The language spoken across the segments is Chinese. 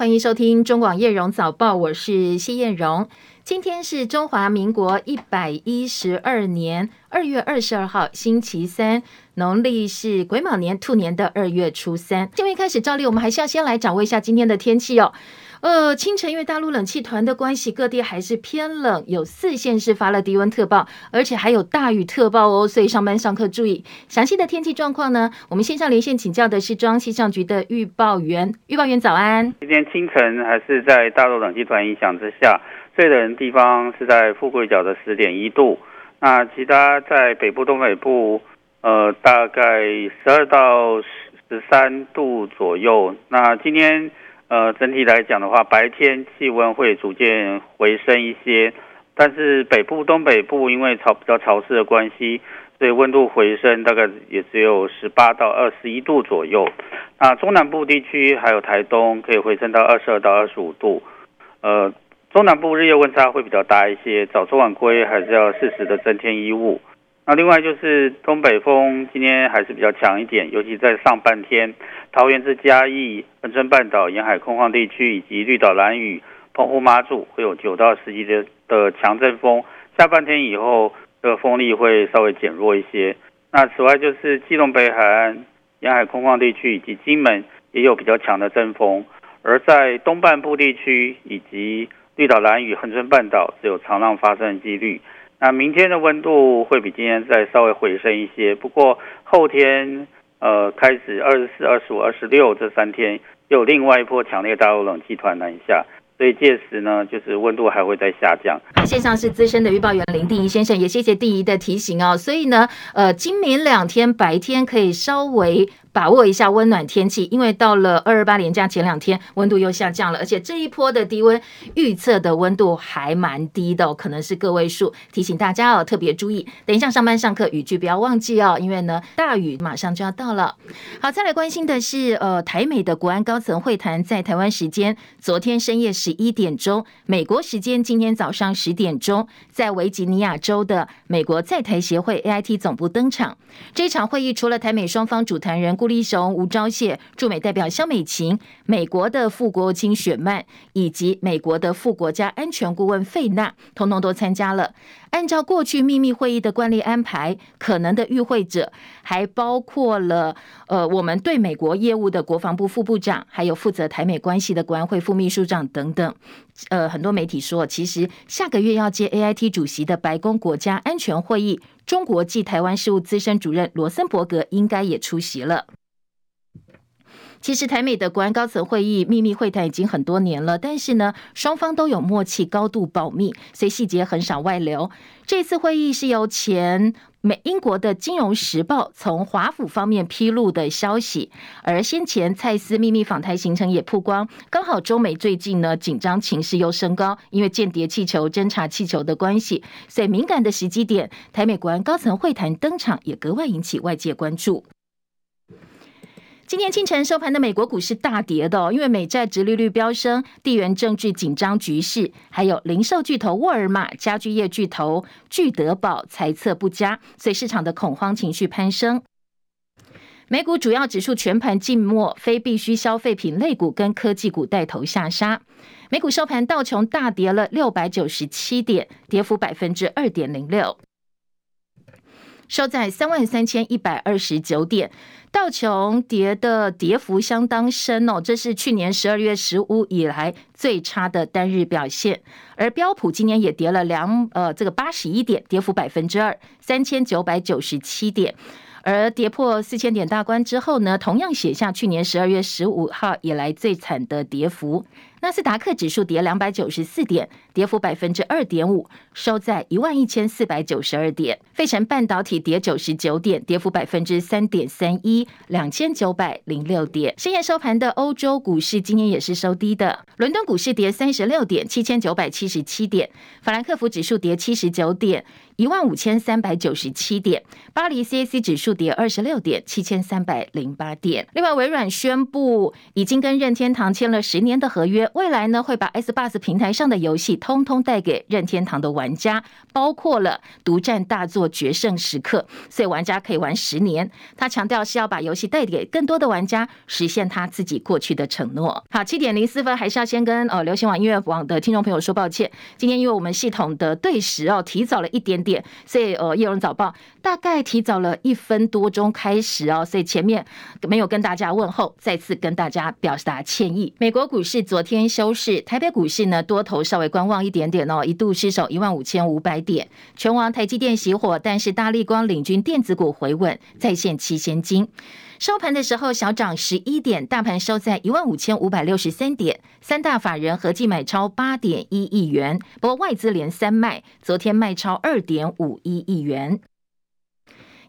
欢迎收听中广叶荣早报，我是谢燕荣。今天是中华民国一百一十二年二月二十二号，星期三，农历是癸卯年兔年的二月初三。今天开始照例，我们还是要先来掌握一下今天的天气哦。呃，清晨因为大陆冷气团的关系，各地还是偏冷，有四县市发了低温特报，而且还有大雨特报哦，所以上班上课注意。详细的天气状况呢，我们线上连线请教的是中央气象局的预报员，预报员早安。今天清晨还是在大陆冷气团影响之下，最冷的地方是在富贵角的十点一度，那其他在北部、东北部，呃，大概十二到十三度左右。那今天。呃，整体来讲的话，白天气温会逐渐回升一些，但是北部、东北部因为潮比较潮湿的关系，所以温度回升大概也只有十八到二十一度左右。那中南部地区还有台东可以回升到二十二到二十五度。呃，中南部日夜温差会比较大一些，早出晚归还是要适时的增添衣物。那另外就是东北风今天还是比较强一点，尤其在上半天，桃园至嘉义、恒春半岛沿海空旷地区以及绿岛兰屿、澎湖马祖会有九到十级的的强阵风。下半天以后，这个风力会稍微减弱一些。那此外就是基隆北海岸沿海空旷地区以及金门也有比较强的阵风，而在东半部地区以及绿岛兰屿、恒春半岛是有长浪发生的几率。那明天的温度会比今天再稍微回升一些，不过后天呃开始二十四、二十五、二十六这三天又有另外一波强烈大陆冷气团南下，所以届时呢就是温度还会再下降。线上是资深的预报员林定仪先生，也谢谢定仪的提醒哦。所以呢，呃，今明两天白天可以稍微。把握一下温暖天气，因为到了二二八连假前两天，温度又下降了，而且这一波的低温预测的温度还蛮低的，可能是个位数，提醒大家哦，特别注意。等一下上班上课雨具不要忘记哦，因为呢大雨马上就要到了。好，再来关心的是，呃，台美的国安高层会谈在台湾时间昨天深夜十一点钟，美国时间今天早上十点钟，在维吉尼亚州的美国在台协会 AIT 总部登场。这场会议除了台美双方主谈人。顾立雄、吴钊燮、驻美代表萧美琴、美国的副国务卿雪曼以及美国的副国家安全顾问费纳，通通都参加了。按照过去秘密会议的惯例安排，可能的与会者还包括了呃，我们对美国业务的国防部副部长，还有负责台美关系的国安会副秘书长等等。呃，很多媒体说，其实下个月要接 AIT 主席的白宫国家安全会议。中国暨台湾事务资深主任罗森伯格应该也出席了。其实台美的国安高层会议秘密会谈已经很多年了，但是呢，双方都有默契，高度保密，所以细节很少外流。这次会议是由前美英国的《金融时报》从华府方面披露的消息，而先前蔡司秘密访台行程也曝光，刚好中美最近呢紧张情势又升高，因为间谍气球、侦察气球的关系，所以敏感的时机点，台美国安高层会谈登场也格外引起外界关注。今天清晨收盘的美国股市大跌的，因为美债殖利率飙升、地缘政治紧张局势，还有零售巨头沃尔玛、家具业巨头聚德宝财测不佳，所以市场的恐慌情绪攀升。美股主要指数全盘静默，非必需消费品类股跟科技股带头下杀。美股收盘道琼大跌了六百九十七点，跌幅百分之二点零六。收在三万三千一百二十九点，道琼跌的跌幅相当深哦，这是去年十二月十五以来最差的单日表现。而标普今年也跌了两呃这个八十一点，跌幅百分之二，三千九百九十七点。而跌破四千点大关之后呢，同样写下去年十二月十五号以来最惨的跌幅。纳斯达克指数跌两百九十四点，跌幅百分之二点五，收在一万一千四百九十二点。费城半导体跌九十九点，跌幅百分之三点三一，两千九百零六点。深夜收盘的欧洲股市今天也是收低的，伦敦股市跌三十六点，七千九百七十七点；法兰克福指数跌七十九点，一万五千三百九十七点；巴黎 CAC 指数跌二十六点，七千三百零八点。另外，微软宣布已经跟任天堂签了十年的合约。未来呢会把 S Bus 平台上的游戏通通带给任天堂的玩家，包括了独占大作《决胜时刻》，所以玩家可以玩十年。他强调是要把游戏带给更多的玩家，实现他自己过去的承诺。好，七点零四分，还是要先跟呃流行网音乐网的听众朋友说抱歉，今天因为我们系统的对时哦提早了一点点，所以呃叶荣早报大概提早了一分多钟开始哦，所以前面没有跟大家问候，再次跟大家表达歉意。美国股市昨天休市，台北股市呢多头稍微观望一点点哦，一度失守一万五千五百点。全网台积电熄火，但是大立光领军电子股回稳，再现七千金。收盘的时候小涨十一点，大盘收在一万五千五百六十三点，三大法人合计买超八点一亿元，不过外资连三卖，昨天卖超二点五一亿元。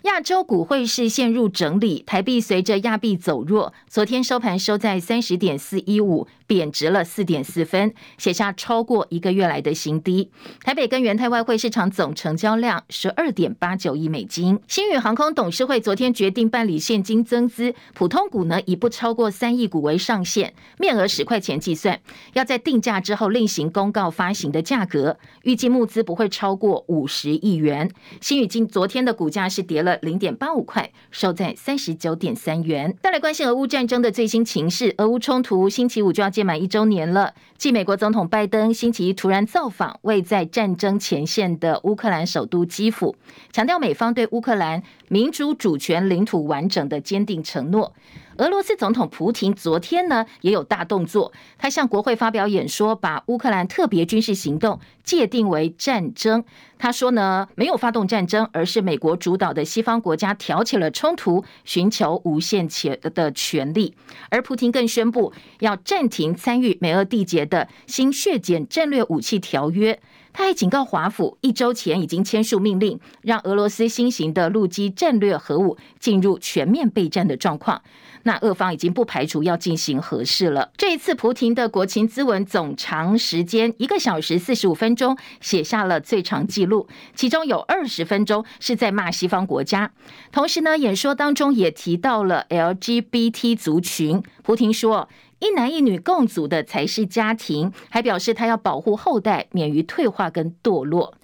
亚洲股汇市陷入整理，台币随着亚币走弱，昨天收盘收在三十点四一五，贬值了四点四分，写下超过一个月来的新低。台北跟元泰外汇市场总成交量十二点八九亿美金。星宇航空董事会昨天决定办理现金增资，普通股呢以不超过三亿股为上限，面额十块钱计算，要在定价之后另行公告发行的价格，预计募资不会超过五十亿元。新宇今昨天的股价是跌了。零点八五块，收在三十九点三元。再来关心俄乌战争的最新情势，俄乌冲突星期五就要届满一周年了。继美国总统拜登星期一突然造访位在战争前线的乌克兰首都基辅，强调美方对乌克兰民主主权、领土完整的坚定承诺。俄罗斯总统普亭昨天呢也有大动作，他向国会发表演说，把乌克兰特别军事行动界定为战争。他说呢，没有发动战争，而是美国主导的西方国家挑起了冲突，寻求无限且的权利。而普亭更宣布要暂停参与美俄缔结的新削减战略武器条约。他还警告华府，一周前已经签署命令，让俄罗斯新型的陆基战略核武进入全面备战的状况。那俄方已经不排除要进行核试了。这一次，普亭的国情咨文总长时间一个小时四十五分钟，写下了最长记录，其中有二十分钟是在骂西方国家。同时呢，演说当中也提到了 LGBT 族群。普亭说，一男一女共组的才是家庭，还表示他要保护后代免于退化跟堕落。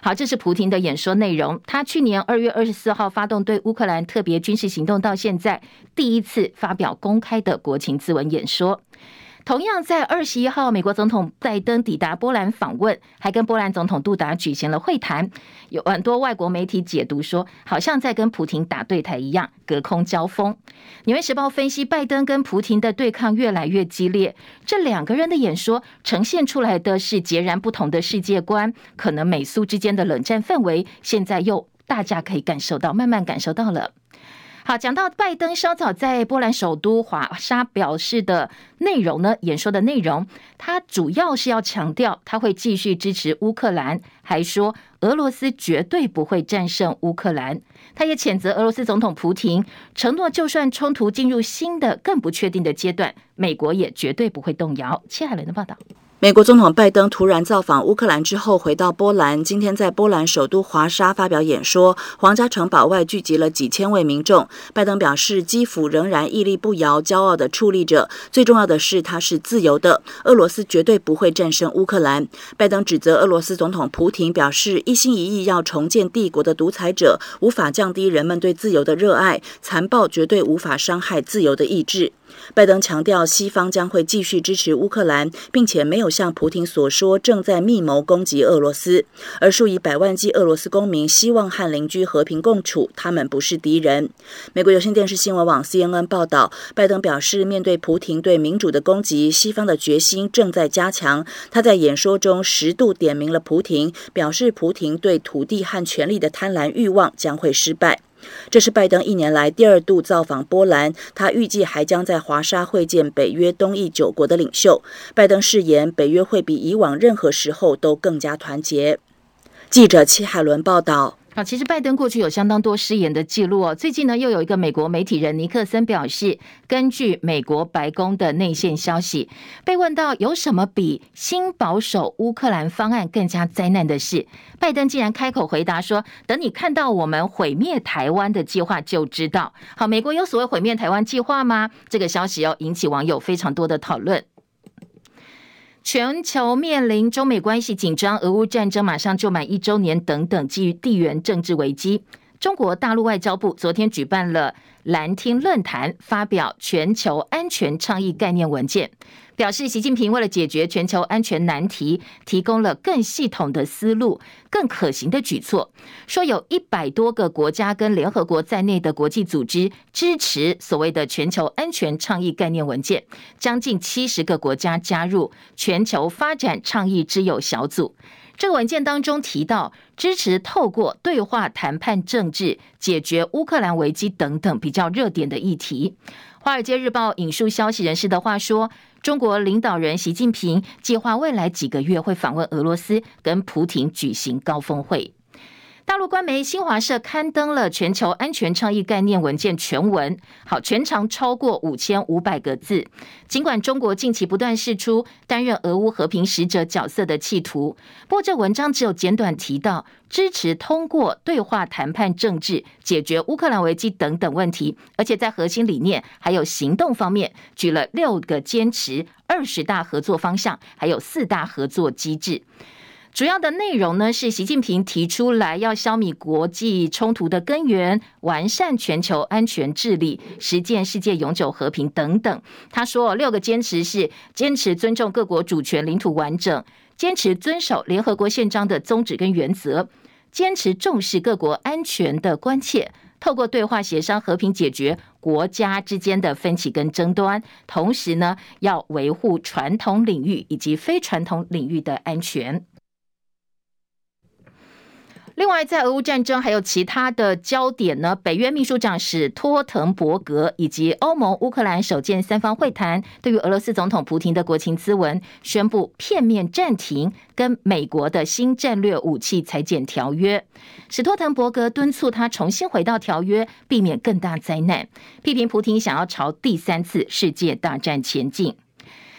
好，这是普廷的演说内容。他去年二月二十四号发动对乌克兰特别军事行动，到现在第一次发表公开的国情咨文演说。同样在二十一号，美国总统拜登抵达波兰访问，还跟波兰总统杜达举行了会谈。有很多外国媒体解读说，好像在跟普廷打对台一样，隔空交锋。纽约时报分析，拜登跟普廷的对抗越来越激烈，这两个人的演说呈现出来的是截然不同的世界观。可能美苏之间的冷战氛围，现在又大家可以感受到，慢慢感受到了。好，讲到拜登稍早在波兰首都华沙表示的内容呢，演说的内容，他主要是要强调他会继续支持乌克兰，还说俄罗斯绝对不会战胜乌克兰。他也谴责俄罗斯总统普廷，承诺就算冲突进入新的更不确定的阶段，美国也绝对不会动摇。切海伦的报道。美国总统拜登突然造访乌克兰之后，回到波兰。今天在波兰首都华沙发表演说，皇家城堡外聚集了几千位民众。拜登表示，基辅仍然屹立不摇，骄傲地矗立着。最重要的是，它是自由的。俄罗斯绝对不会战胜乌克兰。拜登指责俄罗斯总统普廷，表示一心一意要重建帝国的独裁者，无法降低人们对自由的热爱。残暴绝对无法伤害自由的意志。拜登强调，西方将会继续支持乌克兰，并且没有像普亭所说正在密谋攻击俄罗斯。而数以百万计俄罗斯公民希望和邻居和平共处，他们不是敌人。美国有线电视新闻网 CNN 报道，拜登表示，面对普亭对民主的攻击，西方的决心正在加强。他在演说中十度点名了普亭，表示普亭对土地和权力的贪婪欲望将会失败。这是拜登一年来第二度造访波兰，他预计还将在华沙会见北约东翼九国的领袖。拜登誓言，北约会比以往任何时候都更加团结。记者齐海伦报道。啊，其实拜登过去有相当多失言的记录哦。最近呢，又有一个美国媒体人尼克森表示，根据美国白宫的内线消息，被问到有什么比新保守乌克兰方案更加灾难的事，拜登竟然开口回答说：“等你看到我们毁灭台湾的计划就知道。”好，美国有所谓毁灭台湾计划吗？这个消息要引起网友非常多的讨论。全球面临中美关系紧张、俄乌战争马上就满一周年等等，基于地缘政治危机，中国大陆外交部昨天举办了蓝厅论坛，发表全球安全倡议概念文件。表示，习近平为了解决全球安全难题，提供了更系统的思路、更可行的举措。说有一百多个国家跟联合国在内的国际组织支持所谓的全球安全倡议概念文件，将近七十个国家加入全球发展倡议之友小组。这个文件当中提到，支持透过对话谈判政治解决乌克兰危机等等比较热点的议题。《华尔街日报》引述消息人士的话说，中国领导人习近平计划未来几个月会访问俄罗斯，跟普廷举行高峰会。大陆官媒新华社刊登了全球安全倡议概念文件全文，好，全长超过五千五百个字。尽管中国近期不断释出担任俄乌和平使者角色的企图，不过这文章只有简短提到支持通过对话谈判政治解决乌克兰危机等等问题，而且在核心理念还有行动方面举了六个坚持、二十大合作方向，还有四大合作机制。主要的内容呢，是习近平提出来要消弭国际冲突的根源，完善全球安全治理，实践世界永久和平等等。他说，六个坚持是坚持尊重各国主权、领土完整，坚持遵守联合国宪章的宗旨跟原则，坚持重视各国安全的关切，透过对话协商和平解决国家之间的分歧跟争端，同时呢，要维护传统领域以及非传统领域的安全。另外，在俄乌战争还有其他的焦点呢？北约秘书长史托滕伯格以及欧盟乌克兰首见三方会谈，对于俄罗斯总统普京的国情咨文宣布片面暂停跟美国的新战略武器裁减条约。史托滕伯格敦促他重新回到条约，避免更大灾难，批评普京想要朝第三次世界大战前进。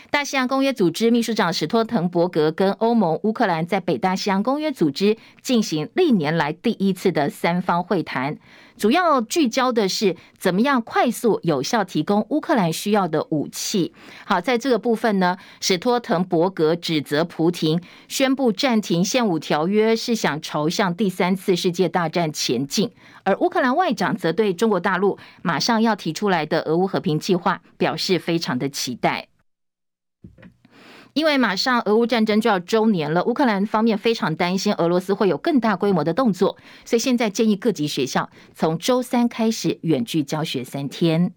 大西洋公约组织秘书长史托滕伯格跟欧盟、乌克兰在北大西洋公约组织进行历年来第一次的三方会谈，主要聚焦的是怎么样快速有效提供乌克兰需要的武器。好，在这个部分呢，史托滕伯格指责普亭宣布暂停现武条约是想朝向第三次世界大战前进，而乌克兰外长则对中国大陆马上要提出来的俄乌和平计划表示非常的期待。因为马上俄乌战争就要周年了，乌克兰方面非常担心俄罗斯会有更大规模的动作，所以现在建议各级学校从周三开始远距教学三天。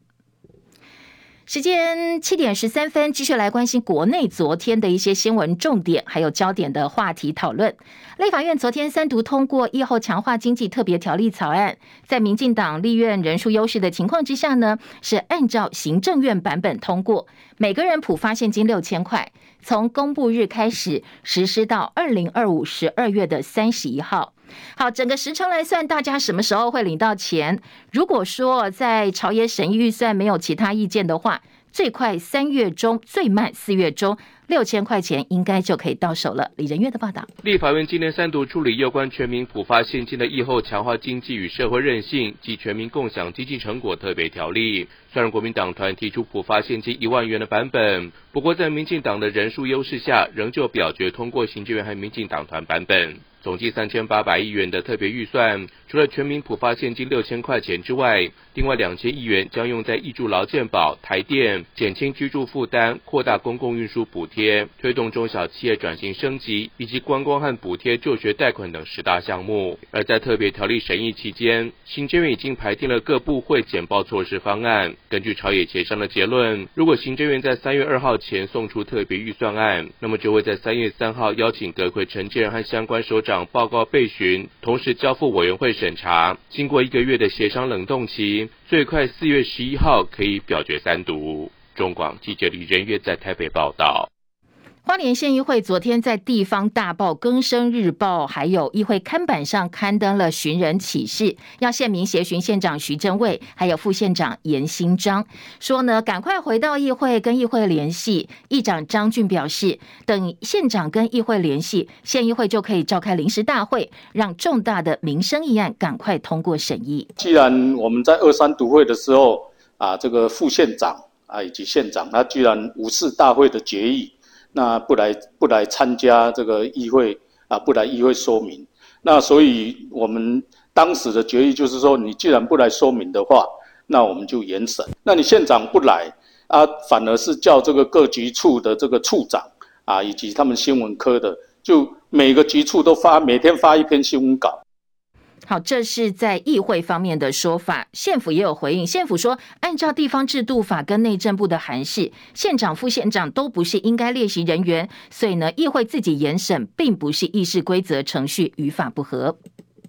时间七点十三分，继续来关心国内昨天的一些新闻重点，还有焦点的话题讨论。立法院昨天三读通过疫后强化经济特别条例草案，在民进党立院人数优势的情况之下呢，是按照行政院版本通过，每个人普发现金六千块，从公布日开始实施到二零二五十二月的三十一号。好，整个时程来算，大家什么时候会领到钱？如果说在朝野审议预算没有其他意见的话，最快三月中，最慢四月中，六千块钱应该就可以到手了。李仁月的报道。立法院今年三读处理有关全民普发现金的疫后强化经济与社会韧性及全民共享经济成果特别条例。虽然国民党团提出普发现金一万元的版本，不过在民进党的人数优势下，仍旧表决通过行政院和民进党团版本。总计三千八百亿元的特别预算，除了全民普发现金六千块钱之外，另外两千亿元将用在挹注劳健保、台电、减轻居住负担、扩大公共运输补贴、推动中小企业转型升级以及观光和补贴就学贷款等十大项目。而在特别条例审议期间，行政院已经排定了各部会简报措施方案。根据朝野协商的结论，如果行政院在三月二号前送出特别预算案，那么就会在三月三号邀请阁揆陈建仁和相关首长。长报告备询，同时交付委员会审查。经过一个月的协商冷冻期，最快四月十一号可以表决三读。中广记者李仁月在台北报道。花莲县议会昨天在地方大报《更生日报》还有议会刊板上刊登了寻人启事，要县民协寻县长徐正伟，还有副县长严新章，说呢，赶快回到议会跟议会联系。议长张俊表示，等县长跟议会联系，县议会就可以召开临时大会，让重大的民生议案赶快通过审议。既然我们在二三读会的时候啊，这个副县长啊以及县长，他居然无视大会的决议。那不来不来参加这个议会啊，不来议会说明。那所以我们当时的决议就是说，你既然不来说明的话，那我们就严审。那你县长不来啊，反而是叫这个各局处的这个处长啊，以及他们新闻科的，就每个局处都发每天发一篇新闻稿。好，这是在议会方面的说法。县府也有回应，县府说，按照地方制度法跟内政部的函释，县长、副县长都不是应该列席人员，所以呢，议会自己严审，并不是议事规则程序与法不合。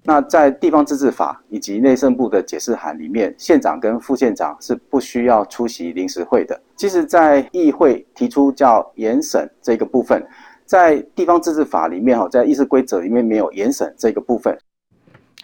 那在地方自治法以及内政部的解释函里面，县长跟副县长是不需要出席临时会的。其实，在议会提出叫严审这个部分，在地方自治法里面哈，在议事规则里面没有严审这个部分。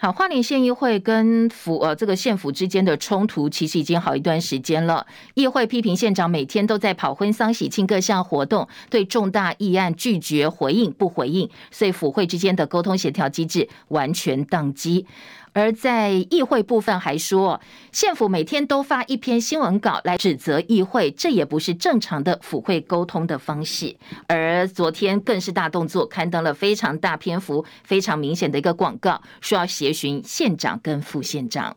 好，花莲县议会跟府呃这个县府之间的冲突，其实已经好一段时间了。议会批评县长每天都在跑婚丧喜庆各项活动，对重大议案拒绝回应不回应，所以府会之间的沟通协调机制完全宕机。而在议会部分还说，县府每天都发一篇新闻稿来指责议会，这也不是正常的府会沟通的方式。而昨天更是大动作，刊登了非常大篇幅、非常明显的一个广告，说要协寻县长跟副县长。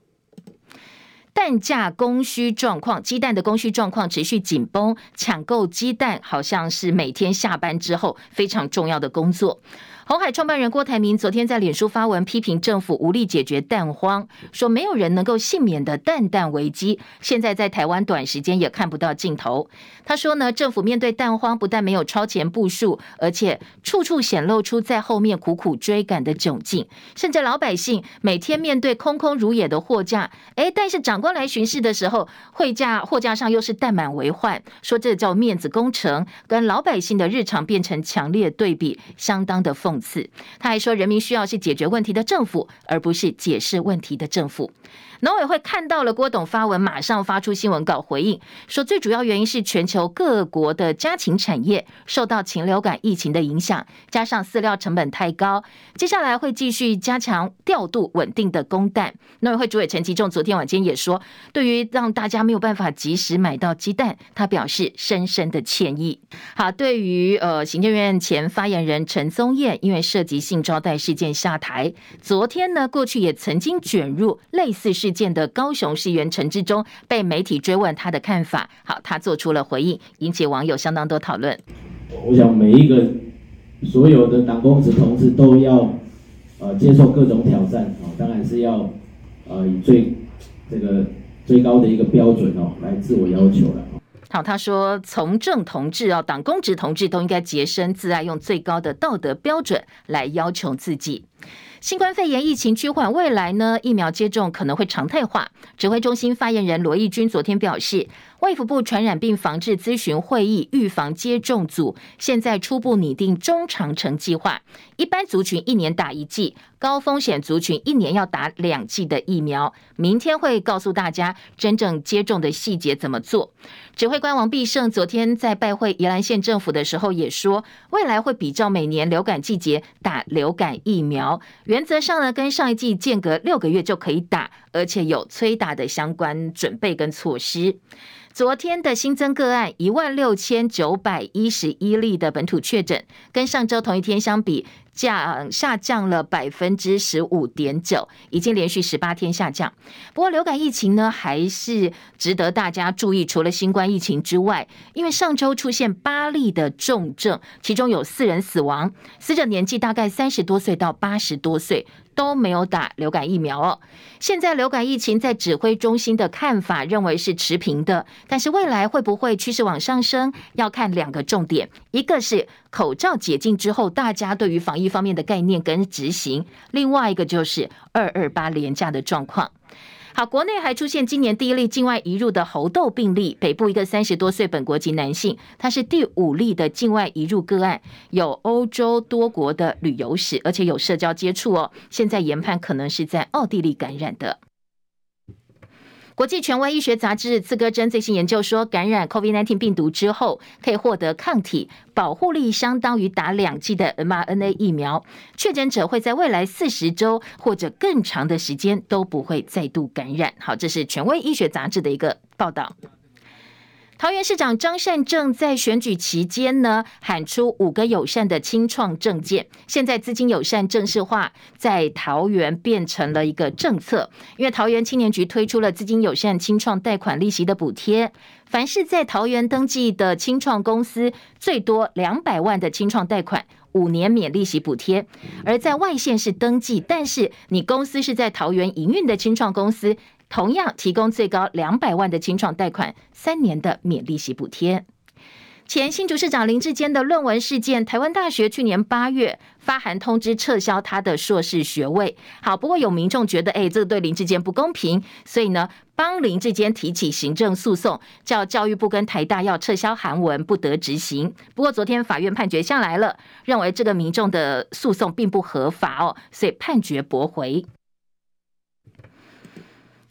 蛋价供需状况，鸡蛋的供需状况持续紧绷，抢购鸡蛋好像是每天下班之后非常重要的工作。红海创办人郭台铭昨天在脸书发文批评政府无力解决蛋荒，说没有人能够幸免的蛋蛋危机，现在在台湾短时间也看不到尽头。他说呢，政府面对蛋荒不但没有超前部署，而且处处显露出在后面苦苦追赶的窘境，甚至老百姓每天面对空空如也的货架，哎，但是长官来巡视的时候，货架货架上又是蛋满为患，说这叫面子工程，跟老百姓的日常变成强烈对比，相当的讽讽刺。他还说，人民需要是解决问题的政府，而不是解释问题的政府。农委会看到了郭董发文，马上发出新闻稿回应，说最主要原因是全球各国的家禽产业受到禽流感疫情的影响，加上饲料成本太高，接下来会继续加强调度稳定的供蛋。农委会主委陈吉仲昨天晚间也说，对于让大家没有办法及时买到鸡蛋，他表示深深的歉意。好，对于呃行政院前发言人陈宗彦，因为涉及性招待事件下台，昨天呢过去也曾经卷入类似事。见的高雄市议员陈志忠被媒体追问他的看法，好，他做出了回应，引起网友相当多讨论。我想每一个所有的党工职同志都要呃接受各种挑战啊，当然是要呃以最这个最高的一个标准哦来自我要求了。好，他说从政同志啊，党公职同志都应该洁身自爱，用最高的道德标准来要求自己。新冠肺炎疫情趋缓，未来呢，疫苗接种可能会常态化。指挥中心发言人罗毅军昨天表示，卫福部传染病防治咨询会议预防接种组现在初步拟定中长程计划，一般族群一年打一剂，高风险族群一年要打两剂的疫苗。明天会告诉大家真正接种的细节怎么做。指挥官王必胜昨天在拜会宜兰县政府的时候也说，未来会比照每年流感季节打流感疫苗。原则上呢，跟上一季间隔六个月就可以打，而且有催打的相关准备跟措施。昨天的新增个案一万六千九百一十一例的本土确诊，跟上周同一天相比，降下降了百分之十五点九，已经连续十八天下降。不过流感疫情呢，还是值得大家注意。除了新冠疫情之外，因为上周出现八例的重症，其中有四人死亡，死者年纪大概三十多岁到八十多岁。都没有打流感疫苗哦。现在流感疫情在指挥中心的看法认为是持平的，但是未来会不会趋势往上升，要看两个重点，一个是口罩解禁之后大家对于防疫一方面的概念跟执行，另外一个就是二二八廉价的状况。好，国内还出现今年第一例境外移入的猴痘病例，北部一个三十多岁本国籍男性，他是第五例的境外移入个案，有欧洲多国的旅游史，而且有社交接触哦，现在研判可能是在奥地利感染的。国际权威医学杂志《刺胳针》最新研究说，感染 COVID-19 病毒之后，可以获得抗体，保护力相当于打两剂的 mRNA 疫苗。确诊者会在未来四十周或者更长的时间都不会再度感染。好，这是权威医学杂志的一个报道。桃园市长张善政在选举期间呢，喊出五个友善的清创政见，现在资金友善正式化，在桃园变成了一个政策。因为桃园青年局推出了资金友善清创贷款利息的补贴，凡是在桃园登记的清创公司，最多两百万的清创贷款，五年免利息补贴；而在外县市登记，但是你公司是在桃园营运的清创公司。同样提供最高两百万的清创贷款，三年的免利息补贴。前新竹市长林志坚的论文事件，台湾大学去年八月发函通知撤销他的硕士学位。好，不过有民众觉得，哎，这个对林志坚不公平，所以呢，帮林志坚提起行政诉讼，叫教育部跟台大要撤销函文，不得执行。不过昨天法院判决下来了，认为这个民众的诉讼并不合法哦，所以判决驳回。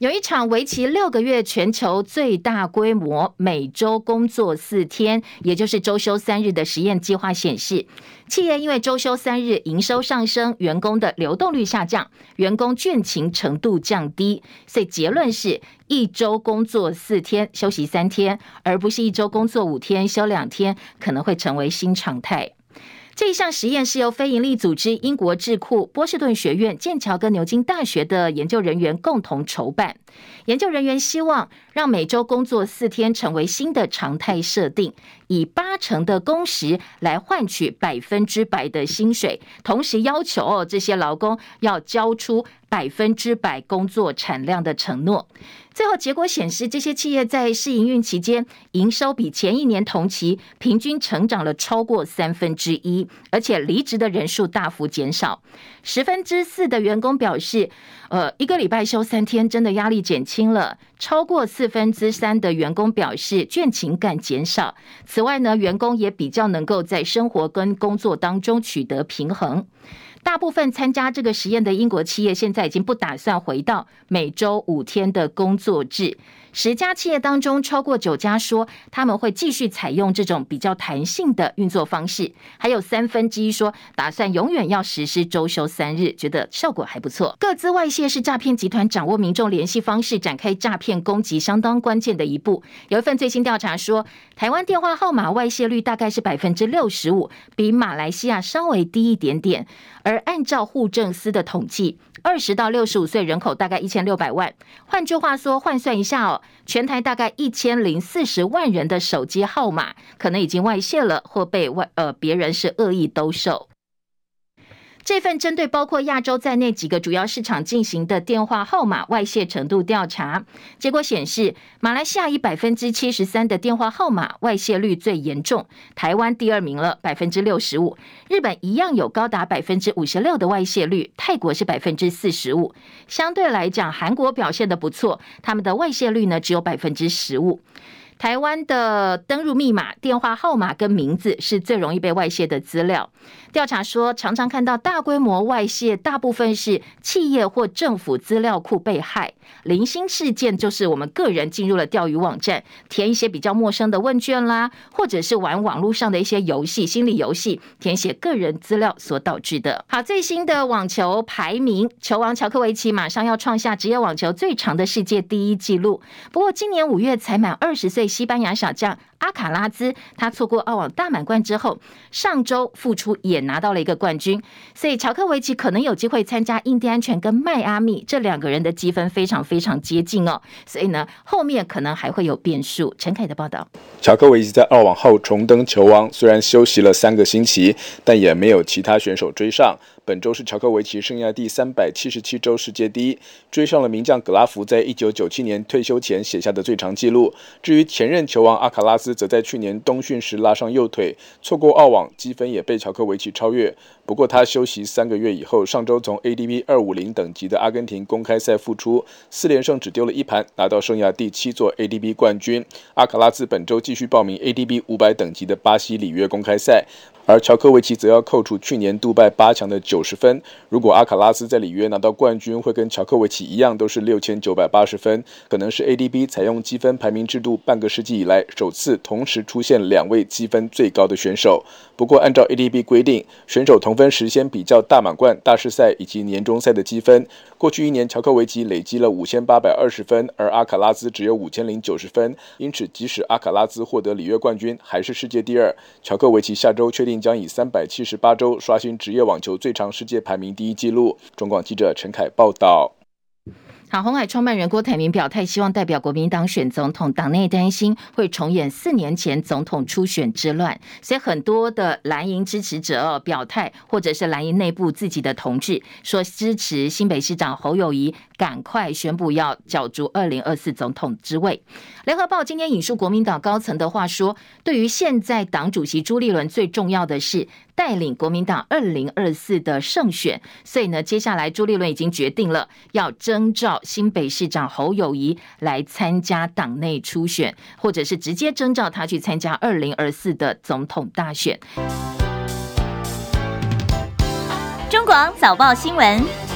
有一场为期六个月、全球最大规模、每周工作四天，也就是周休三日的实验计划显示，企业因为周休三日营收上升，员工的流动率下降，员工倦勤程度降低，所以结论是一周工作四天，休息三天，而不是一周工作五天，休两天，可能会成为新常态。这一项实验是由非营利组织英国智库、波士顿学院、剑桥跟牛津大学的研究人员共同筹办。研究人员希望让每周工作四天成为新的常态设定，以八成的工时来换取百分之百的薪水，同时要求这些劳工要交出百分之百工作产量的承诺。最后结果显示，这些企业在试营运期间，营收比前一年同期平均成长了超过三分之一，而且离职的人数大幅减少。十分之四的员工表示，呃，一个礼拜休三天，真的压力减轻了。超过四分之三的员工表示，倦情感减少。此外呢，员工也比较能够在生活跟工作当中取得平衡。大部分参加这个实验的英国企业现在已经不打算回到每周五天的工作制。十家企业当中，超过九家说他们会继续采用这种比较弹性的运作方式，还有三分之一说打算永远要实施周休三日，觉得效果还不错。各资外泄是诈骗集团掌握民众联系方式，展开诈骗攻击相当关键的一步。有一份最新调查说，台湾电话号码外泄率大概是百分之六十五，比马来西亚稍微低一点点。而按照户政司的统计，二十到六十五岁人口大概一千六百万。换句话说，换算一下哦，全台大概一千零四十万人的手机号码可能已经外泄了，或被外呃别人是恶意兜售。这份针对包括亚洲在内几个主要市场进行的电话号码外泄程度调查，结果显示，马来西亚以百分之七十三的电话号码外泄率最严重，台湾第二名了，百分之六十五。日本一样有高达百分之五十六的外泄率，泰国是百分之四十五。相对来讲，韩国表现得不错，他们的外泄率呢只有百分之十五。台湾的登入密码、电话号码跟名字是最容易被外泄的资料。调查说，常常看到大规模外泄，大部分是企业或政府资料库被害。零星事件就是我们个人进入了钓鱼网站，填一些比较陌生的问卷啦，或者是玩网络上的一些游戏、心理游戏，填写个人资料所导致的。好，最新的网球排名，球王乔科维奇马上要创下职业网球最长的世界第一纪录。不过今年五月才满二十岁，西班牙小将。阿卡拉兹，他错过澳网大满贯之后，上周复出也拿到了一个冠军，所以乔科维奇可能有机会参加印第安全跟迈阿密这两个人的积分非常非常接近哦，所以呢，后面可能还会有变数。陈凯的报道，乔科维奇在澳网后重登球王，虽然休息了三个星期，但也没有其他选手追上。本周是乔科维奇生涯第三百七十七周世界第一，追上了名将格拉夫在一九九七年退休前写下的最长纪录。至于前任球王阿卡拉斯，则在去年冬训时拉伤右腿，错过澳网，积分也被乔科维奇超越。不过他休息三个月以后，上周从 ADB 二五零等级的阿根廷公开赛复出，四连胜只丢了一盘，拿到生涯第七座 ADB 冠军。阿卡拉斯本周继续报名 ADB 五百等级的巴西里约公开赛。而乔科维奇则要扣除去年杜拜八强的九十分。如果阿卡拉斯在里约拿到冠军，会跟乔科维奇一样，都是六千九百八十分，可能是 ADB 采用积分排名制度半个世纪以来首次同时出现两位积分最高的选手。不过，按照 ADB 规定，选手同分时先比较大满贯、大师赛以及年终赛的积分。过去一年，乔科维奇累积了五千八百二十分，而阿卡拉兹只有五千零九十分。因此，即使阿卡拉兹获得里约冠军，还是世界第二。乔科维奇下周确定将以三百七十八周刷新职业网球最长世界排名第一记录。中广记者陈凯报道。好，红海创办人郭台铭表态，希望代表国民党选总统。党内担心会重演四年前总统初选之乱，所以很多的蓝营支持者表态，或者是蓝营内部自己的同志说支持新北市长侯友宜赶快宣布要角逐二零二四总统之位。联合报今天引述国民党高层的话说，对于现在党主席朱立伦，最重要的是带领国民党二零二四的胜选，所以呢，接下来朱立伦已经决定了要征召。新北市长侯友谊来参加党内初选，或者是直接征召他去参加二零二四的总统大选。中广早报新闻。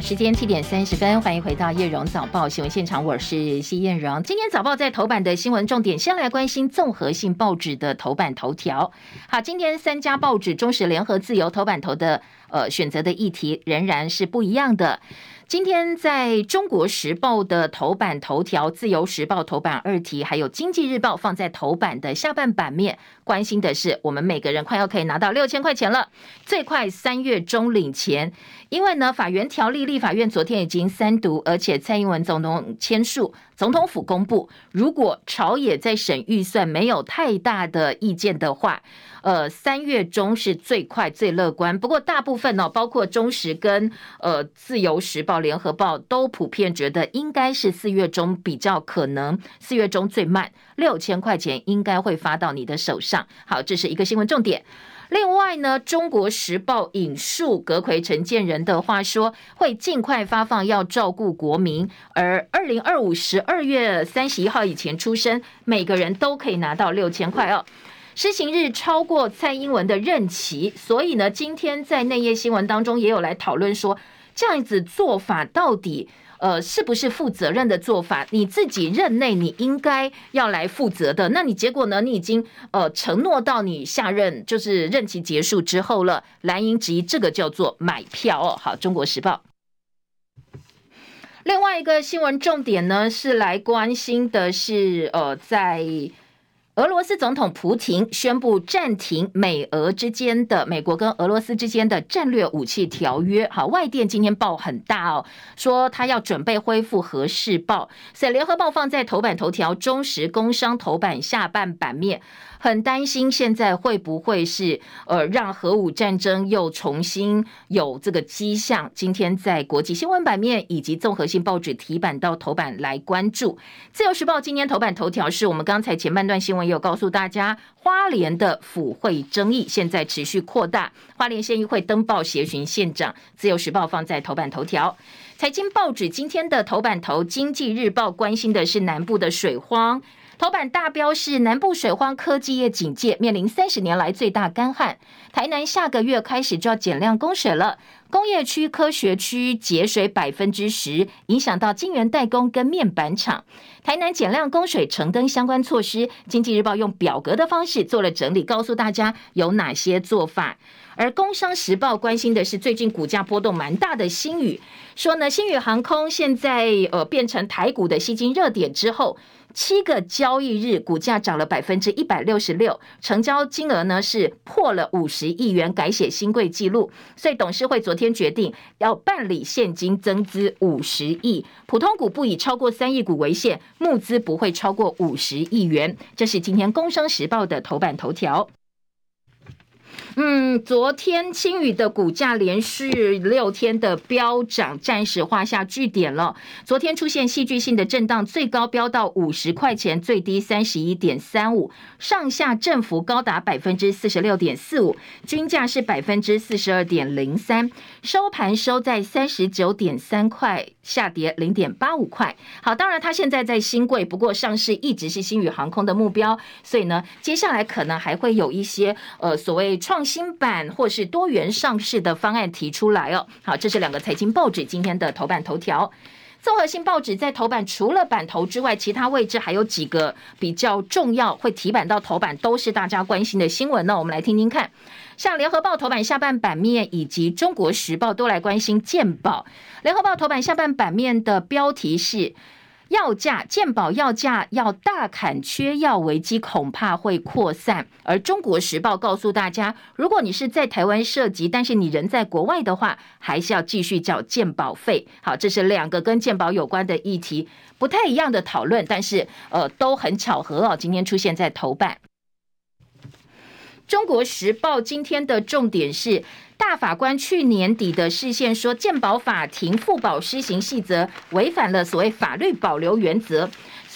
时间七点三十分，欢迎回到叶荣早报新闻现场，我是谢燕荣。今天早报在头版的新闻重点，先来关心综合性报纸的头版头条。好，今天三家报纸，中时、联合、自由头版头的呃选择的议题仍然是不一样的。今天在中国时报的头版头条，自由时报头版二题，还有经济日报放在头版的下半版面，关心的是我们每个人快要可以拿到六千块钱了，最快三月中领钱。因为呢，法源条例立法院昨天已经三读，而且蔡英文总统签署，总统府公布，如果朝野在审预算没有太大的意见的话。呃，三月中是最快最乐观，不过大部分呢、包括中时跟呃自由时报、联合报都普遍觉得应该是四月中比较可能，四月中最慢，六千块钱应该会发到你的手上。好，这是一个新闻重点。另外呢，中国时报引述阁揆陈建仁的话说，会尽快发放，要照顾国民，而二零二五十二月三十一号以前出生，每个人都可以拿到六千块哦。施行日超过蔡英文的任期，所以呢，今天在内页新闻当中也有来讨论说，这样子做法到底呃是不是负责任的做法？你自己任内你应该要来负责的，那你结果呢？你已经呃承诺到你下任就是任期结束之后了，蓝营质疑这个叫做买票哦。好，中国时报。另外一个新闻重点呢是来关心的是呃在。俄罗斯总统普京宣布暂停美俄之间的美国跟俄罗斯之间的战略武器条约。好，外电今天报很大哦，说他要准备恢复核试爆，所以联合报放在头版头条，中时工商头版下半版面。很担心现在会不会是呃让核武战争又重新有这个迹象？今天在国际新闻版面以及综合性报纸提版到头版来关注。自由时报今天头版头条是我们刚才前半段新闻有告诉大家，花莲的府会争议现在持续扩大，花莲县议会登报协寻县长。自由时报放在头版头条。财经报纸今天的头版头，经济日报关心的是南部的水荒。头版大标是南部水荒，科技业警戒，面临三十年来最大干旱。台南下个月开始就要减量供水了，工业区、科学区节水百分之十，影响到晶圆代工跟面板厂。台南减量供水，成灯相关措施，经济日报用表格的方式做了整理，告诉大家有哪些做法。而工商时报关心的是最近股价波动蛮大的新宇，说呢，新宇航空现在呃变成台股的吸金热点之后。七个交易日，股价涨了百分之一百六十六，成交金额呢是破了五十亿元，改写新贵纪录。所以董事会昨天决定要办理现金增资五十亿，普通股不以超过三亿股为限，募资不会超过五十亿元。这是今天《工商时报》的头版头条。嗯，昨天星宇的股价连续六天的飙涨，暂时画下句点了。昨天出现戏剧性的震荡，最高飙到五十块钱，最低三十一点三五，上下振幅高达百分之四十六点四五，均价是百分之四十二点零三，收盘收在三十九点三块，下跌零点八五块。好，当然它现在在新贵，不过上市一直是星宇航空的目标，所以呢，接下来可能还会有一些呃所谓创。新版或是多元上市的方案提出来哦，好，这是两个财经报纸今天的头版头条。综合性报纸在头版除了版头之外，其他位置还有几个比较重要，会提版到头版，都是大家关心的新闻呢。我们来听听看，像联合报头版下半版面以及中国时报都来关心健保。联合报头版下半版面的标题是。药价，健保药价要大砍，缺药危机恐怕会扩散。而中国时报告诉大家，如果你是在台湾涉及，但是你人在国外的话，还是要继续缴健保费。好，这是两个跟健保有关的议题，不太一样的讨论，但是呃都很巧合哦，今天出现在头版。中国时报今天的重点是。大法官去年底的视线说，鉴保法庭复保施行细则违反了所谓法律保留原则。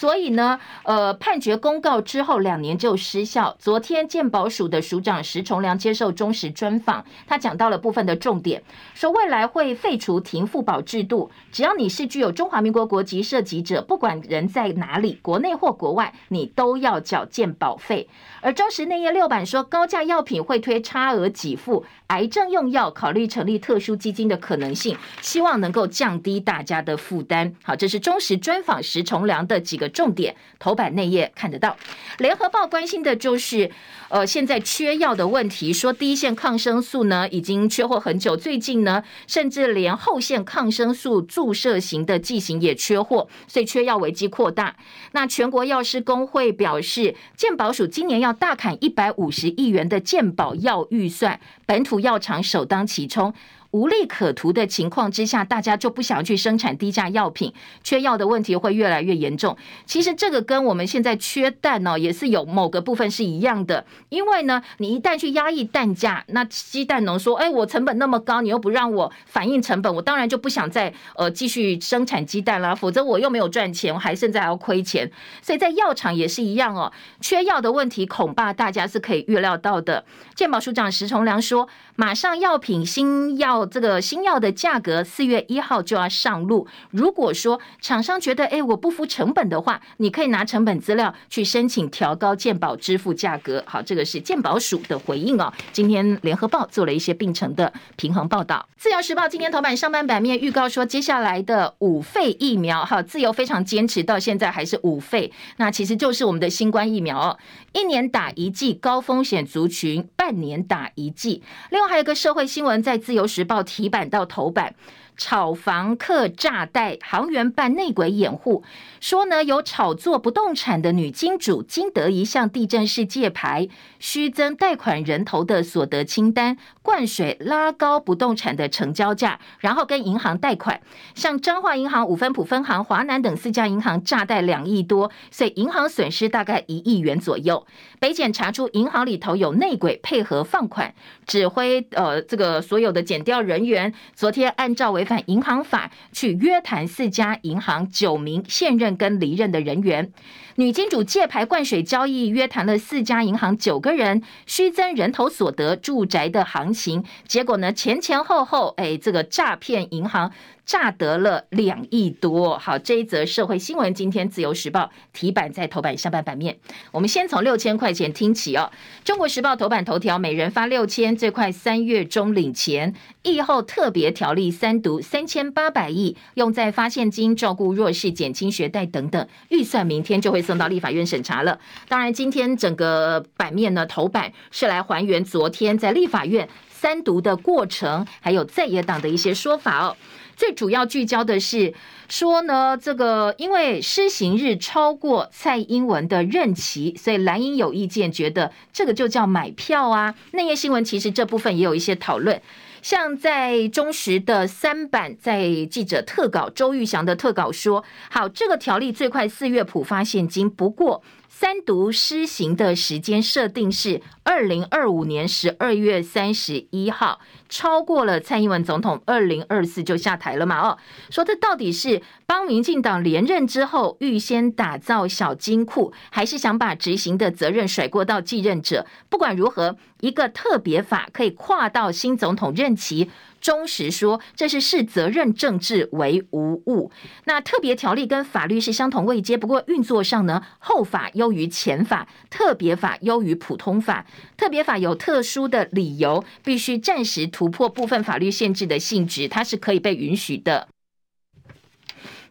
所以呢，呃，判决公告之后两年就失效。昨天健保署的署长石崇良接受中时专访，他讲到了部分的重点，说未来会废除停付保制度，只要你是具有中华民国国籍设籍者，不管人在哪里，国内或国外，你都要缴健保费。而中时内页六版说，高价药品会推差额给付，癌症用药考虑成立特殊基金的可能性，希望能够降低大家的负担。好，这是中时专访石崇良的几个。重点头版内页看得到，联合报关心的就是，呃，现在缺药的问题，说第一线抗生素呢已经缺货很久，最近呢甚至连后线抗生素注射型的剂型也缺货，所以缺药危机扩大。那全国药师公会表示，健保署今年要大砍一百五十亿元的健保药预算，本土药厂首当其冲。无利可图的情况之下，大家就不想去生产低价药品，缺药的问题会越来越严重。其实这个跟我们现在缺蛋呢，也是有某个部分是一样的。因为呢，你一旦去压抑蛋价，那鸡蛋农说：“哎，我成本那么高，你又不让我反映成本，我当然就不想再呃继续生产鸡蛋啦。否则我又没有赚钱，我还现在还要亏钱。所以在药厂也是一样哦，缺药的问题恐怕大家是可以预料到的。健保署长石崇良说：“马上药品新药。”这个新药的价格四月一号就要上路。如果说厂商觉得，哎，我不付成本的话，你可以拿成本资料去申请调高健保支付价格。好，这个是健保署的回应哦。今天联合报做了一些病程的平衡报道。自由时报今天头版上半版面预告说，接下来的五费疫苗，哈，自由非常坚持到现在还是五费，那其实就是我们的新冠疫苗哦，一年打一剂，高风险族群半年打一剂。另外还有个社会新闻，在自由时报。到提版到头版。炒房客诈贷，行员办内鬼掩护，说呢有炒作不动产的女金主金德一向地政士借牌，虚增贷款人头的所得清单，灌水拉高不动产的成交价，然后跟银行贷款，像彰化银行、五分埔分行、华南等四家银行诈贷两亿多，所以银行损失大概一亿元左右。北检查出银行里头有内鬼配合放款，指挥呃这个所有的检调人员，昨天按照为。违反银行法去约谈四家银行九名现任跟离任的人员，女金主借牌灌水交易，约谈了四家银行九个人，虚增人头所得住宅的行情，结果呢前前后后，哎，这个诈骗银行。诈得了两亿多，好，这一则社会新闻，今天自由时报题版在头版上半版面。我们先从六千块钱听起哦。中国时报头版头条，每人发六千，最快三月中领钱。疫后特别条例三读，三千八百亿用在发现金、照顾弱势、减轻学贷等等，预算明天就会送到立法院审查了。当然，今天整个版面呢，头版是来还原昨天在立法院三读的过程，还有在野党的一些说法哦。最主要聚焦的是说呢，这个因为施行日超过蔡英文的任期，所以蓝营有意见，觉得这个就叫买票啊。内页新闻其实这部分也有一些讨论，像在中时的三版，在记者特稿周玉祥的特稿说，好，这个条例最快四月普发现金，不过。三读施行的时间设定是二零二五年十二月三十一号，超过了蔡英文总统二零二四就下台了嘛？哦，说这到底是帮民进党连任之后预先打造小金库，还是想把执行的责任甩过到继任者？不管如何，一个特别法可以跨到新总统任期。忠实说，这是视责任政治为无误。那特别条例跟法律是相同位阶，不过运作上呢，后法优于前法，特别法优于普通法。特别法有特殊的理由，必须暂时突突破部分法律限制的性质，它是可以被允许的。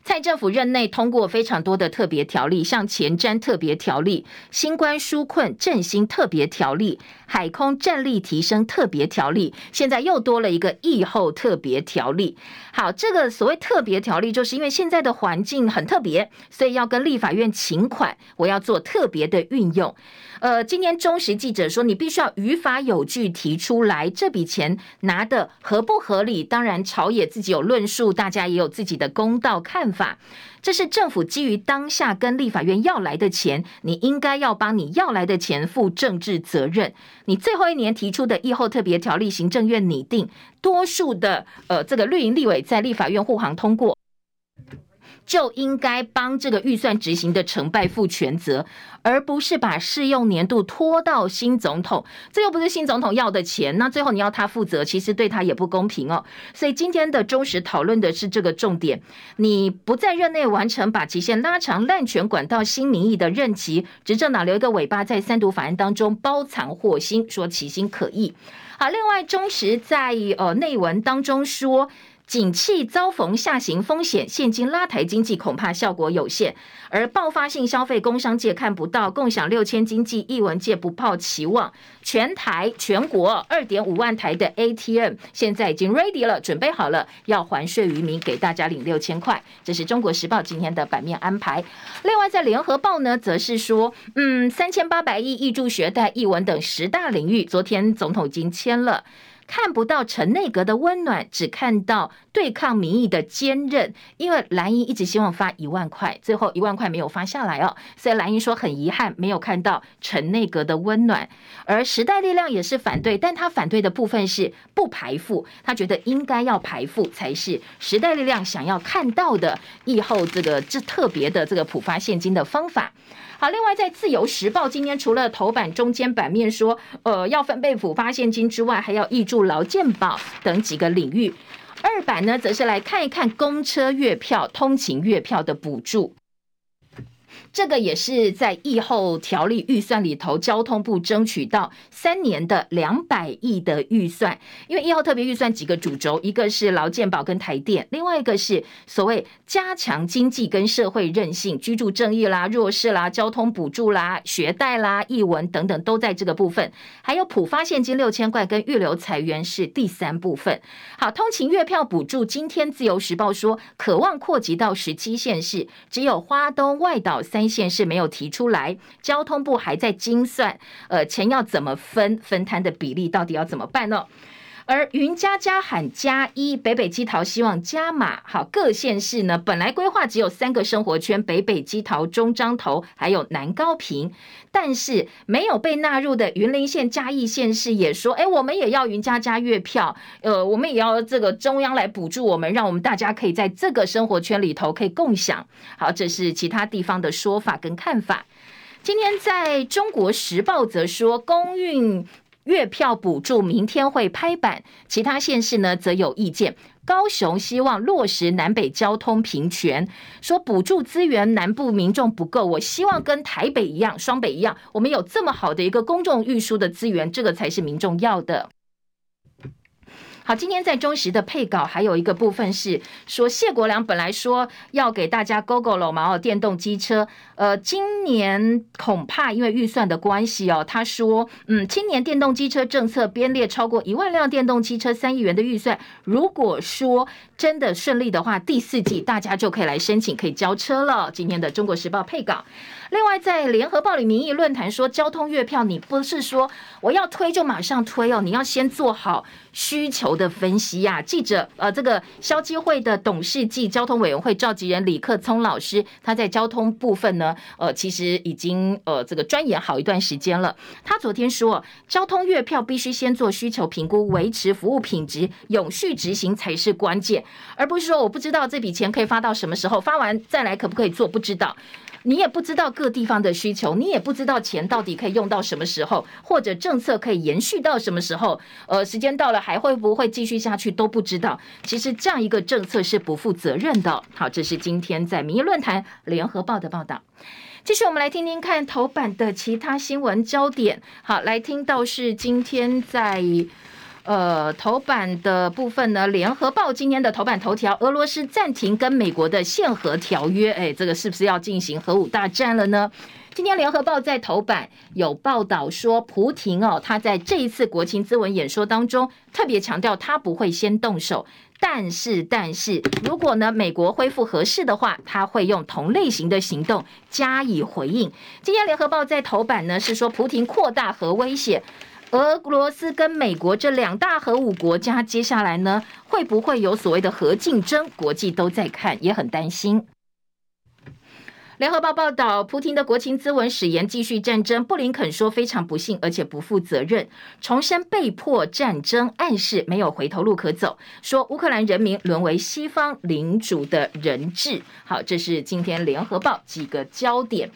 蔡政府任内通过非常多的特别条例，像前瞻特别条例、新冠纾困振兴特别条例、海空战力提升特别条例，现在又多了一个疫后特别条例。好，这个所谓特别条例，就是因为现在的环境很特别，所以要跟立法院请款，我要做特别的运用。呃，今天中时记者说，你必须要于法有据提出来，这笔钱拿的合不合理？当然，朝野自己有论述，大家也有自己的公道看法。这是政府基于当下跟立法院要来的钱，你应该要帮你要来的钱负政治责任。你最后一年提出的议后特别条例，行政院拟定，多数的呃这个绿营立委在立法院护航通过。就应该帮这个预算执行的成败负全责，而不是把适用年度拖到新总统。这又不是新总统要的钱，那最后你要他负责，其实对他也不公平哦。所以今天的中时讨论的是这个重点：你不在任内完成，把期限拉长，滥权管到新民意的任期，执政党留一个尾巴，在三读法案当中包藏祸心，说其心可议。好，另外中时在呃内文当中说。景气遭逢下行风险，现金拉抬经济恐怕效果有限。而爆发性消费，工商界看不到，共享六千经济，艺文界不抱期望。全台全国二点五万台的 ATM 现在已经 ready 了，准备好了，要还税于民，给大家领六千块。这是中国时报今天的版面安排。另外，在联合报呢，则是说，嗯，三千八百亿挹注学贷、艺文等十大领域，昨天总统已经签了。看不到陈内阁的温暖，只看到对抗民意的坚韧。因为蓝营一直希望发一万块，最后一万块没有发下来哦，所以蓝营说很遗憾，没有看到陈内阁的温暖。而时代力量也是反对，但他反对的部分是不排富，他觉得应该要排富才是时代力量想要看到的疫后这个这特别的这个普发现金的方法。好，另外在《自由时报》今天除了头版中间版面说，呃，要分配普发现金之外，还要挹注劳健保等几个领域。二版呢，则是来看一看公车月票、通勤月票的补助。这个也是在疫后条例预算里头，交通部争取到三年的两百亿的预算。因为疫后特别预算几个主轴，一个是劳健保跟台电，另外一个是所谓加强经济跟社会韧性、居住正义啦、弱势啦、交通补助啦、学贷啦、艺文等等都在这个部分。还有普发现金六千块跟预留裁员是第三部分。好，通勤月票补助，今天自由时报说渴望扩及到十七县市，只有花东外岛三。线是没有提出来，交通部还在精算，呃，钱要怎么分，分摊的比例到底要怎么办呢？而云嘉嘉喊加一，北北基桃希望加码。好，各县市呢，本来规划只有三个生活圈：北北基桃、中彰投，还有南高屏。但是没有被纳入的云林县、嘉义县市也说：“哎，我们也要云嘉嘉月票，呃，我们也要这个中央来补助我们，让我们大家可以在这个生活圈里头可以共享。”好，这是其他地方的说法跟看法。今天在中国时报则说，公运。月票补助明天会拍板，其他县市呢则有意见。高雄希望落实南北交通平权，说补助资源南部民众不够，我希望跟台北一样，双北一样，我们有这么好的一个公众运输的资源，这个才是民众要的。好，今天在中时的配稿还有一个部分是说，谢国良本来说要给大家 GoGo 了嘛哦，电动机车，呃，今年恐怕因为预算的关系哦，他说，嗯，今年电动机车政策编列超过一万辆电动机车三亿元的预算，如果说真的顺利的话，第四季大家就可以来申请，可以交车了。今天的中国时报配稿。另外，在联合报里民意论坛说，交通月票你不是说我要推就马上推哦，你要先做好需求的分析呀、啊。记者呃，这个消基会的董事暨交通委员会召集人李克聪老师，他在交通部分呢，呃，其实已经呃这个钻研好一段时间了。他昨天说，交通月票必须先做需求评估，维持服务品质，永续执行才是关键，而不是说我不知道这笔钱可以发到什么时候，发完再来可不可以做，不知道。你也不知道各地方的需求，你也不知道钱到底可以用到什么时候，或者政策可以延续到什么时候。呃，时间到了还会不会继续下去都不知道。其实这样一个政策是不负责任的。好，这是今天在民意论坛联合报的报道。继续，我们来听听看头版的其他新闻焦点。好，来听到是今天在。呃，头版的部分呢，《联合报》今天的头版头条：俄罗斯暂停跟美国的限核条约，哎，这个是不是要进行核武大战了呢？今天《联合报》在头版有报道说，普廷哦，他在这一次国情咨文演说当中特别强调，他不会先动手，但是，但是如果呢，美国恢复核试的话，他会用同类型的行动加以回应。今天《联合报》在头版呢是说，普廷扩大核威胁。俄罗斯跟美国这两大核武国家，接下来呢，会不会有所谓的核竞争？国际都在看，也很担心。联合报报道，普京的国情咨文誓言继续战争，布林肯说非常不幸，而且不负责任，重申被迫战争，暗示没有回头路可走，说乌克兰人民沦为西方领主的人质。好，这是今天联合报几个焦点。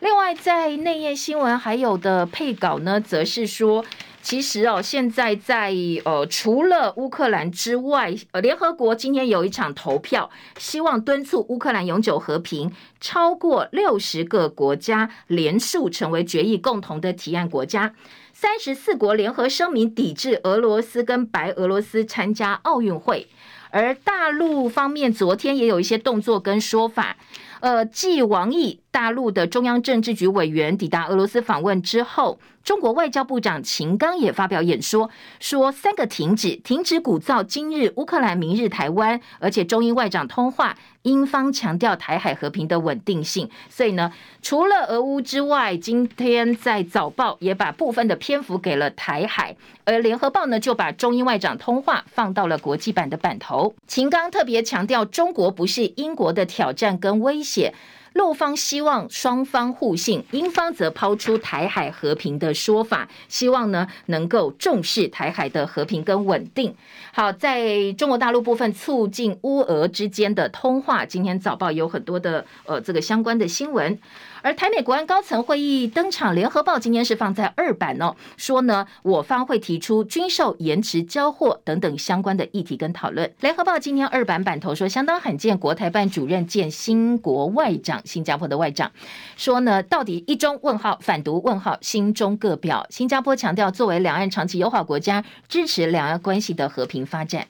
另外，在内页新闻还有的配稿呢，则是说，其实哦，现在在呃，除了乌克兰之外，呃，联合国今天有一场投票，希望敦促乌克兰永久和平，超过六十个国家联署成为决议共同的提案国家，三十四国联合声明抵制俄罗斯跟白俄罗斯参加奥运会，而大陆方面昨天也有一些动作跟说法。呃，继王毅大陆的中央政治局委员抵达俄罗斯访问之后，中国外交部长秦刚也发表演说，说三个停止，停止鼓噪今日乌克兰，明日台湾，而且中英外长通话，英方强调台海和平的稳定性。所以呢，除了俄乌之外，今天在早报也把部分的篇幅给了台海，而联合报呢就把中英外长通话放到了国际版的版头。秦刚特别强调，中国不是英国的挑战跟威胁。露方希望双方互信，英方则抛出台海和平的说法，希望呢能够重视台海的和平跟稳定。好，在中国大陆部分促进乌俄之间的通话，今天早报有很多的呃这个相关的新闻。而台美国安高层会议登场，联合报今天是放在二版哦，说呢，我方会提出军售延迟交货等等相关的议题跟讨论。联合报今天二版版头说，相当罕见，国台办主任见新国外长，新加坡的外长，说呢，到底一中问号反独问号，新中各表。新加坡强调，作为两岸长期友好国家，支持两岸关系的和平发展。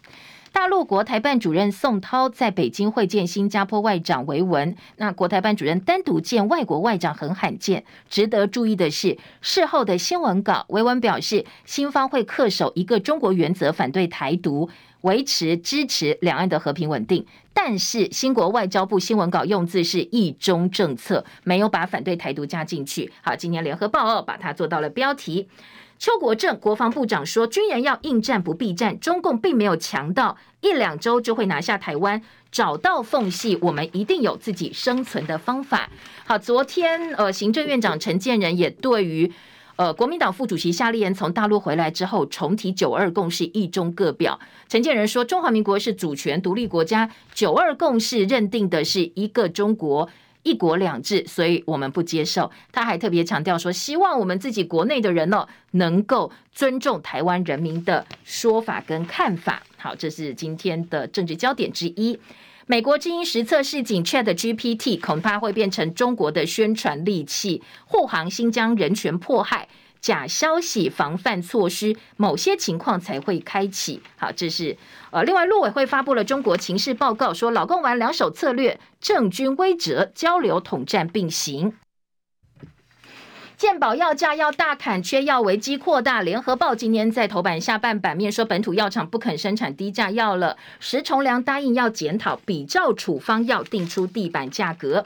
大陆国台办主任宋涛在北京会见新加坡外长维文。那国台办主任单独见外国外长很罕见。值得注意的是，事后的新闻稿，维文表示，新方会恪守一个中国原则，反对台独，维持支持两岸的和平稳定。但是，新国外交部新闻稿用字是一中政策，没有把反对台独加进去。好，今天联合报哦，把它做到了标题。邱国正国防部长说：“军人要应战不避战，中共并没有强到一两周就会拿下台湾。找到缝隙，我们一定有自己生存的方法。”好，昨天呃，行政院长陈建仁也对于呃国民党副主席夏立言从大陆回来之后重提九二共识，一中各表。陈建仁说：“中华民国是主权独立国家，九二共识认定的是一个中国。”一国两制，所以我们不接受。他还特别强调说，希望我们自己国内的人呢，能够尊重台湾人民的说法跟看法。好，这是今天的政治焦点之一。美国之音实测示警 ChatGPT 恐怕会变成中国的宣传利器，护航新疆人权迫害。假消息防范措施，某些情况才会开启。好，这是呃，另外陆委会发布了中国情势报告，说老共玩两手策略，政军威慑，交流统战并行。健保药价要大砍，缺药危机扩大。联合报今天在头版下半版面说，本土药厂不肯生产低价药了。石崇良答应要检讨，比照处方药定出地板价格。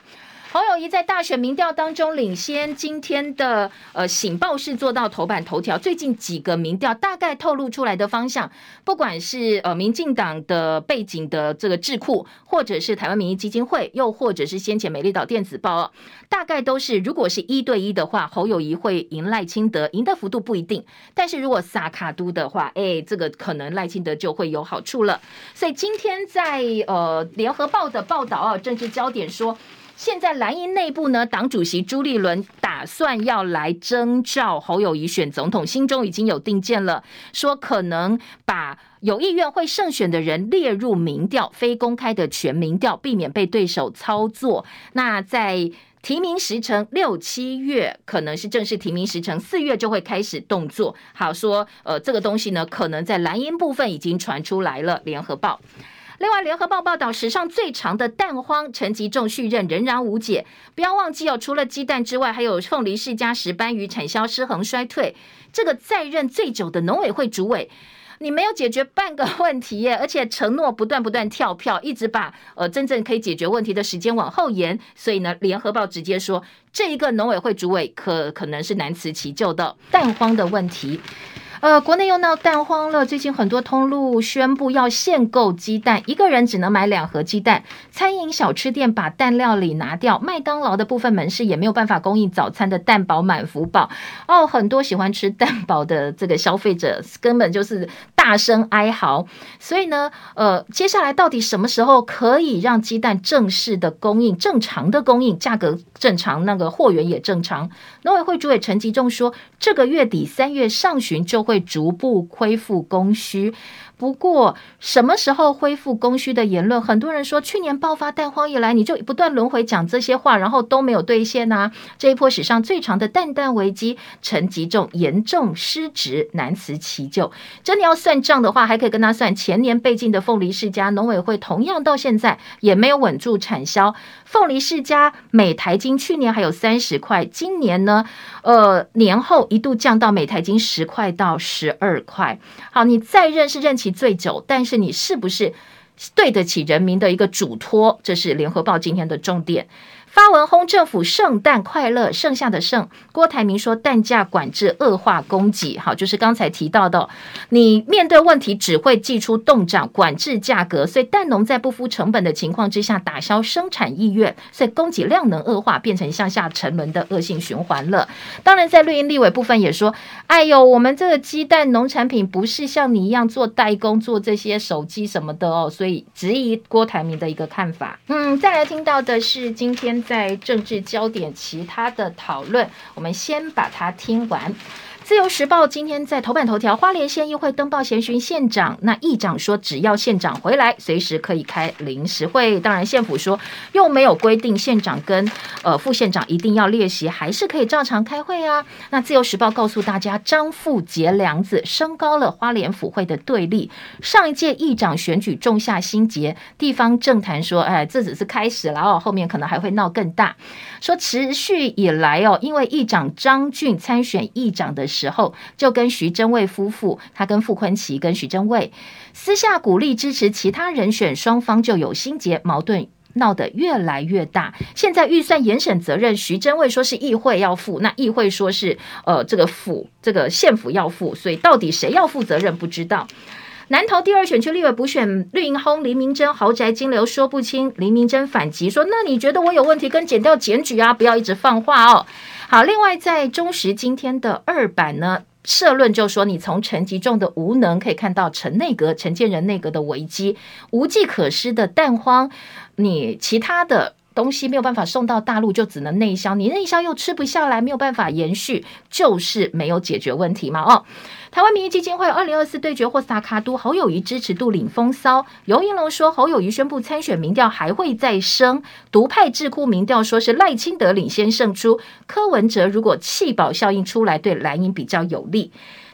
侯友宜在大选民调当中领先，今天的呃醒报是做到头版头条。最近几个民调大概透露出来的方向，不管是呃民进党的背景的这个智库，或者是台湾民意基金会，又或者是先前美丽岛电子报，大概都是如果是一对一的话，侯友宜会赢赖清德，赢的幅度不一定。但是如果撒卡都的话，哎，这个可能赖清德就会有好处了。所以今天在呃联合报的报道啊，政治焦点说。现在蓝营内部呢，党主席朱立伦打算要来征召侯友宜选总统，心中已经有定见了，说可能把有意愿会胜选的人列入民调，非公开的全民调，避免被对手操作。那在提名时程六七月可能是正式提名时程，四月就会开始动作。好说，呃，这个东西呢，可能在蓝营部分已经传出来了。联合报。另外，联合报报道，史上最长的蛋荒，陈吉仲续任仍然无解。不要忘记哦，除了鸡蛋之外，还有凤梨世家石斑鱼产销失衡衰退。这个在任最久的农委会主委，你没有解决半个问题耶，而且承诺不断不断跳票，一直把呃真正可以解决问题的时间往后延。所以呢，联合报直接说，这一个农委会主委可可能是难辞其咎的蛋荒的问题。呃，国内又闹蛋荒了。最近很多通路宣布要限购鸡蛋，一个人只能买两盒鸡蛋。餐饮小吃店把蛋料理拿掉，麦当劳的部分门市也没有办法供应早餐的蛋堡满福堡。哦，很多喜欢吃蛋堡的这个消费者根本就是大声哀嚎。所以呢，呃，接下来到底什么时候可以让鸡蛋正式的供应、正常的供应、价格正常、那个货源也正常？农委会主委陈吉仲说，这个月底三月上旬就会。逐步恢复供需。不过，什么时候恢复供需的言论，很多人说，去年爆发蛋荒以来，你就不断轮回讲这些话，然后都没有兑现呐、这一波史上最长的蛋蛋危机，陈吉仲严重失职，难辞其咎。真的要算账的话，还可以跟他算前年被禁的凤梨世家农委会，同样到现在也没有稳住产销。凤梨世家每台斤去年还有三十块，今年呢，呃，年后一度降到每台金十块到十二块。好，你再认是任期。最久，但是你是不是对得起人民的一个嘱托？这是联合报今天的重点。发文轰政府圣诞快乐，剩下的剩。郭台铭说蛋价管制恶化供给，好，就是刚才提到的，你面对问题只会祭出冻涨管制价格，所以蛋农在不敷成本的情况之下打消生产意愿，所以供给量能恶化，变成向下沉沦的恶性循环了。当然，在绿营立委部分也说，哎呦，我们这个鸡蛋农产品不是像你一样做代工做这些手机什么的哦，所以质疑郭台铭的一个看法。嗯，再来听到的是今天。在政治焦点，其他的讨论，我们先把它听完。自由时报今天在头版头条，花莲县议会登报咸询县长，那议长说只要县长回来，随时可以开临时会。当然县府说又没有规定县长跟呃副县长一定要列席，还是可以照常开会啊。那自由时报告诉大家，张富杰梁子，升高了花莲府会的对立。上一届议长选举种下心结，地方政坛说，哎，这只是开始了哦，后面可能还会闹更大。说持续以来哦，因为议长张俊参选议长的。时候就跟徐榛蔚夫妇，他跟傅崐萁跟徐榛蔚私下鼓励支持其他人选，双方就有心结，矛盾闹得越来越大。现在预算严审责任，徐榛蔚说是议会要负，那议会说是呃这个府这个县府要负，所以到底谁要负责任不知道。南投第二选区立委补选绿营轰林明珍豪宅金流说不清，林明珍反击说：那你觉得我有问题，跟剪掉检举啊，不要一直放话哦。好，另外在中时今天的二版呢，社论就说，你从陈吉仲的无能可以看到陈内阁、陈建仁内阁的危机，无计可施的蛋荒，你其他的。东西没有办法送到大陆，就只能内销。你内销又吃不下来，没有办法延续，就是没有解决问题嘛。哦，台湾民意基金会二零二四对决或萨卡都，侯友宜支持度领风骚。游盈隆说，侯友宜宣布参选，民调还会再升。独派智库民调说是赖清德领先胜出。柯文哲如果弃保效应出来，对蓝营比较有利。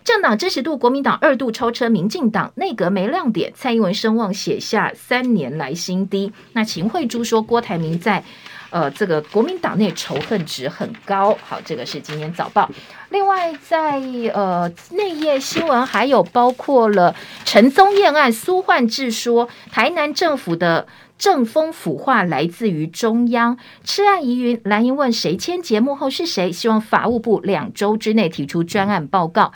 政党支持度，国民党二度超车民进党，内阁没亮点，蔡英文声望写下三年来新低。那秦慧珠说，郭台铭在呃这个国民党内仇恨值很高。好，这个是今天早报。另外在，呃内页新闻还有包括了陈宗彦案，苏焕智说台南政府的。政风腐化来自于中央，吃案疑云。蓝营问谁签节目后是谁？希望法务部两周之内提出专案报告。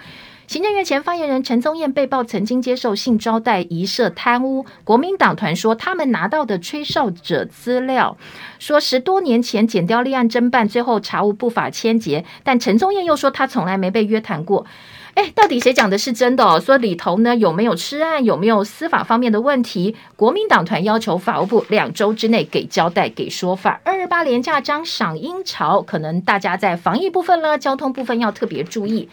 行政院前发言人陈宗彦被曝曾经接受性招待，疑涉贪污。国民党团说，他们拿到的吹哨者资料，说十多年前检调立案侦办，最后查无不法签结。但陈宗彦又说，他从来没被约谈过。哎，到底谁讲的是真的哦？说里头呢有没有吃案，有没有司法方面的问题？国民党团要求法务部两周之内给交代、给说法。二二八连假将赏樱潮，可能大家在防疫部分呢，交通部分要特别注意。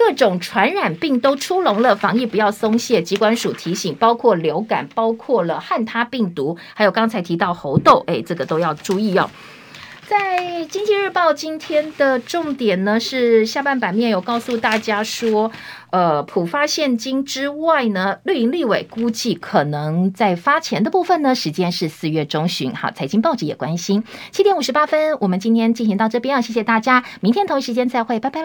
各种传染病都出笼了，防疫不要松懈。机关署提醒，包括流感，包括了汉他病毒，还有刚才提到猴痘，哎，这个都要注意哦。在经济日报今天的重点呢，是下半版面有告诉大家说，呃，普发现金之外呢，绿营立委估计可能在发钱的部分呢，时间是四月中旬。好，财经报纸也关心。七点五十八分，我们今天进行到这边啊，谢谢大家，明天同一时间再会，拜拜。